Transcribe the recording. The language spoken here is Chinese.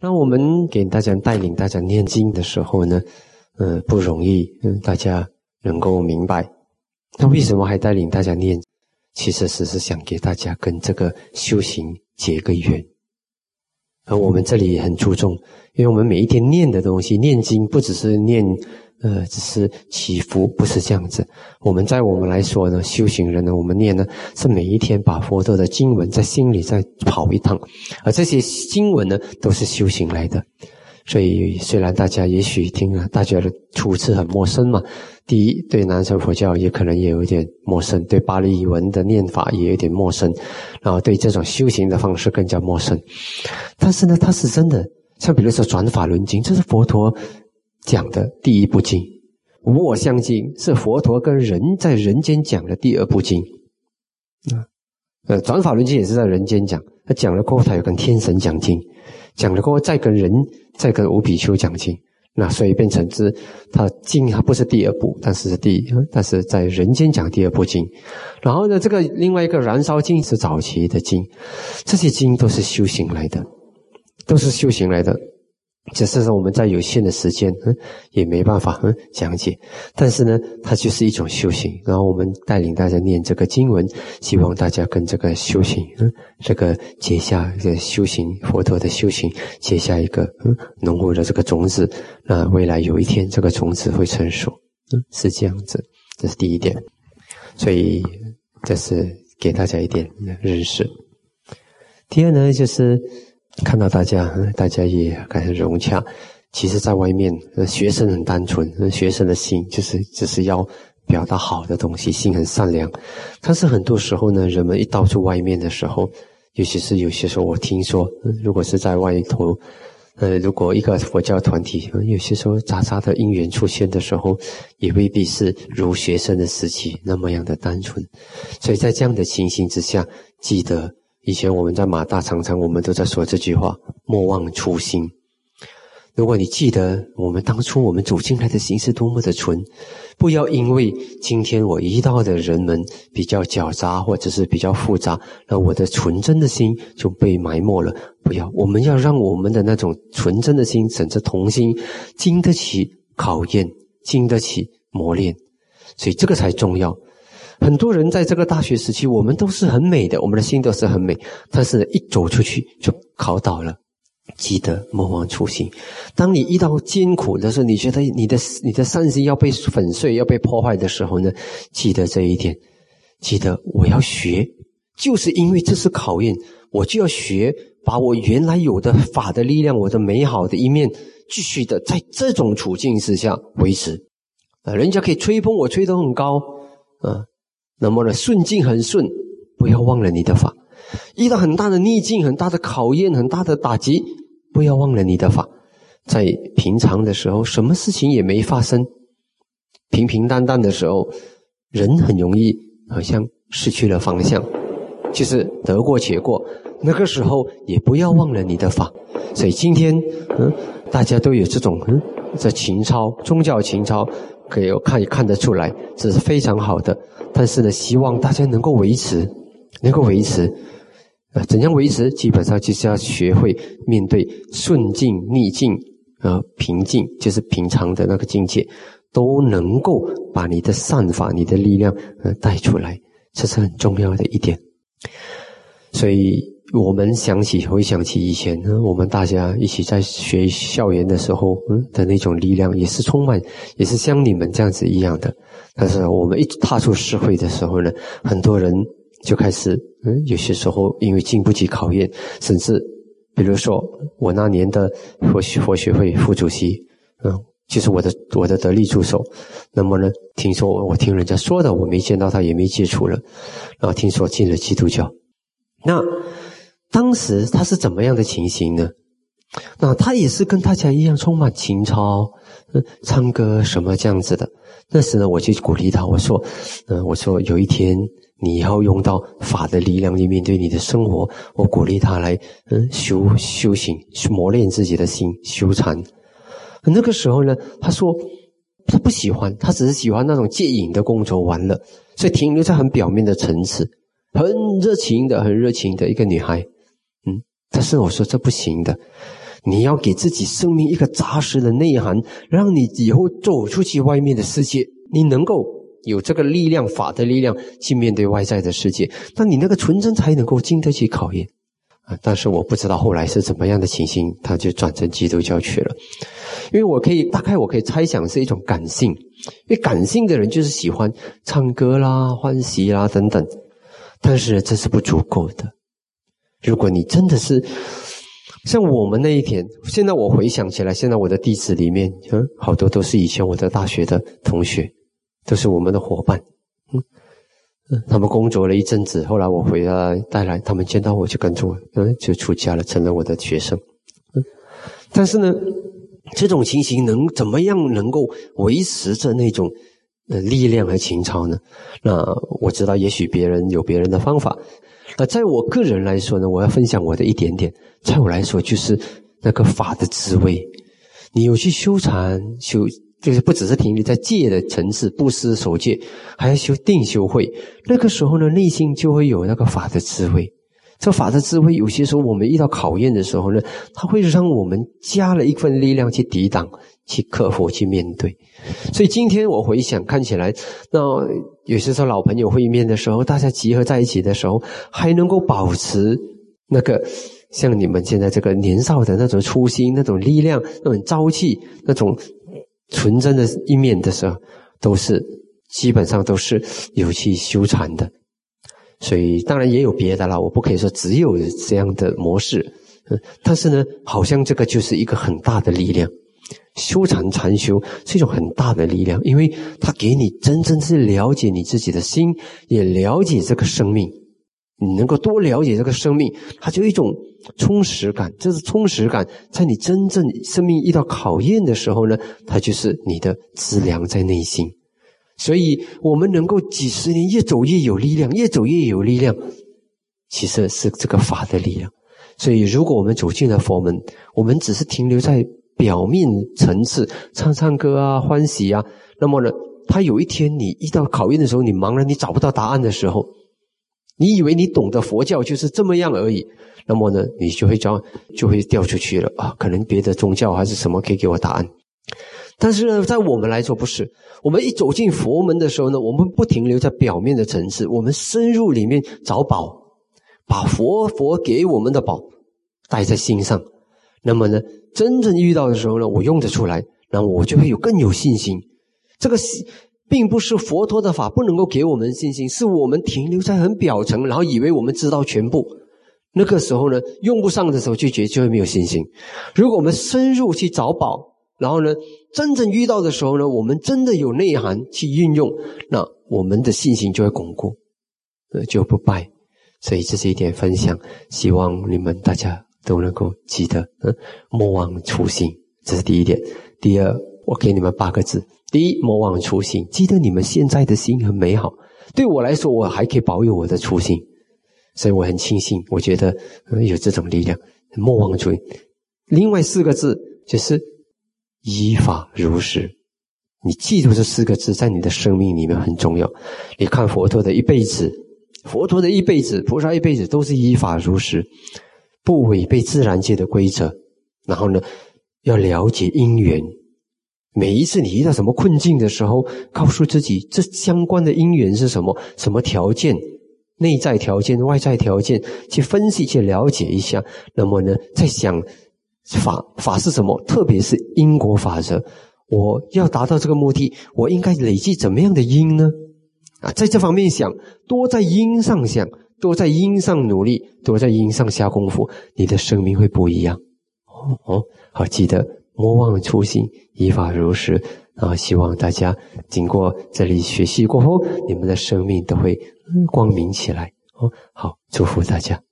那我们给大家带领大家念经的时候呢，嗯，不容易，嗯，大家能够明白。那为什么还带领大家念？其实只是想给大家跟这个修行结个缘。而我们这里也很注重，因为我们每一天念的东西，念经不只是念。呃，只是祈福，不是这样子。我们在我们来说呢，修行人呢，我们念呢，是每一天把佛陀的经文在心里再跑一趟，而这些经文呢，都是修行来的。所以，虽然大家也许听了，大家的初次很陌生嘛。第一，对南传佛教也可能也有点陌生，对巴利文的念法也有点陌生，然后对这种修行的方式更加陌生。但是呢，它是真的，像比如说转法轮经，这是佛陀。讲的第一部经，无我相经是佛陀跟人在人间讲的第二部经，啊，呃，转法轮经也是在人间讲，他讲了过后，他又跟天神讲经，讲了过后再跟人，再跟五比丘讲经，那所以变成是，他经还不是第二部，但是第，但是在人间讲第二部经，然后呢，这个另外一个燃烧经是早期的经，这些经都是修行来的，都是修行来的。只是说我们在有限的时间，嗯，也没办法嗯讲解。但是呢，它就是一种修行。然后我们带领大家念这个经文，希望大家跟这个修行，嗯，这个结下这个修行佛陀的修行结下一个嗯浓厚的这个种子。那未来有一天，这个种子会成熟，嗯，是这样子。这是第一点。所以这是给大家一点认识。第二呢，就是。看到大家，大家也感觉融洽。其实，在外面，学生很单纯，学生的心就是只是要表达好的东西，心很善良。但是很多时候呢，人们一到处外面的时候，尤其是有些时候，我听说，如果是在外头，呃，如果一个佛教团体，有些时候杂杂的因缘出现的时候，也未必是如学生的时期那么样的单纯。所以在这样的情形之下，记得。以前我们在马大常常我们都在说这句话：莫忘初心。如果你记得我们当初我们走进来的心是多么的纯，不要因为今天我遇到的人们比较狡诈或者是比较复杂，那我的纯真的心就被埋没了。不要，我们要让我们的那种纯真的心，甚至童心，经得起考验，经得起磨练，所以这个才重要。很多人在这个大学时期，我们都是很美的，我们的心都是很美，但是一走出去就考倒了。记得莫忘初心。当你遇到艰苦的时候，你觉得你的你的善心要被粉碎、要被破坏的时候呢？记得这一点，记得我要学，就是因为这是考验，我就要学，把我原来有的法的力量、我的美好的一面，继续的在这种处境之下维持。啊，人家可以吹风，我吹得很高，啊。那么呢，顺境很顺，不要忘了你的法；遇到很大的逆境、很大的考验、很大的打击，不要忘了你的法。在平常的时候，什么事情也没发生，平平淡淡的时候，人很容易好像失去了方向，就是得过且过。那个时候也不要忘了你的法。所以今天，嗯，大家都有这种嗯，这情操、宗教情操。可以看也看得出来，这是非常好的。但是呢，希望大家能够维持，能够维持。啊，怎样维持？基本上就是要学会面对顺境、逆境，啊，平静就是平常的那个境界，都能够把你的善法、你的力量呃带出来，这是很重要的一点。所以。我们想起回想起以前，我们大家一起在学校园的时候，嗯的那种力量，也是充满，也是像你们这样子一样的。但是我们一踏出社会的时候呢，很多人就开始，嗯，有些时候因为经不起考验，甚至，比如说我那年的佛学佛学会副主席，嗯，就是我的我的得力助手。那么呢，听说我听人家说的，我没见到他，也没接触了，然后听说进了基督教，那。当时他是怎么样的情形呢？那他也是跟大家一样充满情操，嗯，唱歌什么这样子的。那时呢，我就鼓励他，我说，嗯，我说有一天你要用到法的力量去面对你的生活，我鼓励他来，嗯，修修行，去磨练自己的心，修禅。那个时候呢，他说他不喜欢，他只是喜欢那种戒瘾的工作完了，所以停留在很表面的层次，很热情的，很热情的一个女孩。但是我说这不行的，你要给自己生命一个扎实的内涵，让你以后走出去外面的世界，你能够有这个力量、法的力量去面对外在的世界，那你那个纯真才能够经得起考验啊！但是我不知道后来是怎么样的情形，他就转成基督教去了。因为我可以大概我可以猜想是一种感性，因为感性的人就是喜欢唱歌啦、欢喜啦等等，但是这是不足够的。如果你真的是。像我们那一天，现在我回想起来，现在我的弟子里面，嗯，好多都是以前我的大学的同学，都是我们的伙伴，嗯，嗯，他们工作了一阵子，后来我回来带来，他们见到我就跟着我，嗯，就出家了，成了我的学生，嗯，但是呢，这种情形能怎么样能够维持着那种呃力量和情操呢？那我知道，也许别人有别人的方法。那在我个人来说呢，我要分享我的一点点。在我来说，就是那个法的滋味。你有去修禅修，就是不只是停留在戒的层次，不思守戒，还要修定修慧。那个时候呢，内心就会有那个法的滋味。这法的智慧，有些时候我们遇到考验的时候呢，它会让我们加了一份力量去抵挡。去克服，去面对。所以今天我回想，看起来，那有些时候老朋友会面的时候，大家集合在一起的时候，还能够保持那个像你们现在这个年少的那种初心、那种力量、那种朝气、那种纯真的一面的时候，都是基本上都是有去修禅的。所以当然也有别的啦，我不可以说只有这样的模式。但是呢，好像这个就是一个很大的力量。修禅禅修是一种很大的力量，因为它给你真正是了解你自己的心，也了解这个生命。你能够多了解这个生命，它就一种充实感。这是充实感，在你真正生命遇到考验的时候呢，它就是你的资粮在内心。所以，我们能够几十年越走越有力量，越走越有力量，其实是这个法的力量。所以，如果我们走进了佛门，我们只是停留在。表面层次唱唱歌啊，欢喜啊，那么呢，他有一天你遇到考验的时候，你茫然，你找不到答案的时候，你以为你懂得佛教就是这么样而已，那么呢，你就会将就会掉出去了啊！可能别的宗教还是什么可以给我答案，但是呢，在我们来说不是，我们一走进佛门的时候呢，我们不停留在表面的层次，我们深入里面找宝，把佛佛给我们的宝带在心上，那么呢？真正遇到的时候呢，我用得出来，那我就会有更有信心。这个信，并不是佛陀的法不能够给我们信心，是我们停留在很表层，然后以为我们知道全部。那个时候呢，用不上的时候就觉得就会没有信心。如果我们深入去找宝，然后呢，真正遇到的时候呢，我们真的有内涵去运用，那我们的信心就会巩固，呃，就不败。所以这是一点分享，希望你们大家。都能够记得，嗯，莫忘初心，这是第一点。第二，我给你们八个字：第一，莫忘初心，记得你们现在的心很美好。对我来说，我还可以保有我的初心，所以我很庆幸。我觉得有这种力量，莫忘初心。另外四个字就是依法如实。你记住这四个字，在你的生命里面很重要。你看佛陀的一辈子，佛陀的一辈子，菩萨一辈子都是依法如实。不违背自然界的规则，然后呢，要了解因缘。每一次你遇到什么困境的时候，告诉自己这相关的因缘是什么，什么条件，内在条件、外在条件，去分析、去了解一下。那么呢，在想法法是什么，特别是因果法则。我要达到这个目的，我应该累积怎么样的因呢？啊，在这方面想，多在因上想。多在因上努力，多在因上下功夫，你的生命会不一样。哦哦，好，记得莫忘初心，依法如实。啊，希望大家经过这里学习过后，你们的生命都会光明起来。哦，好，祝福大家。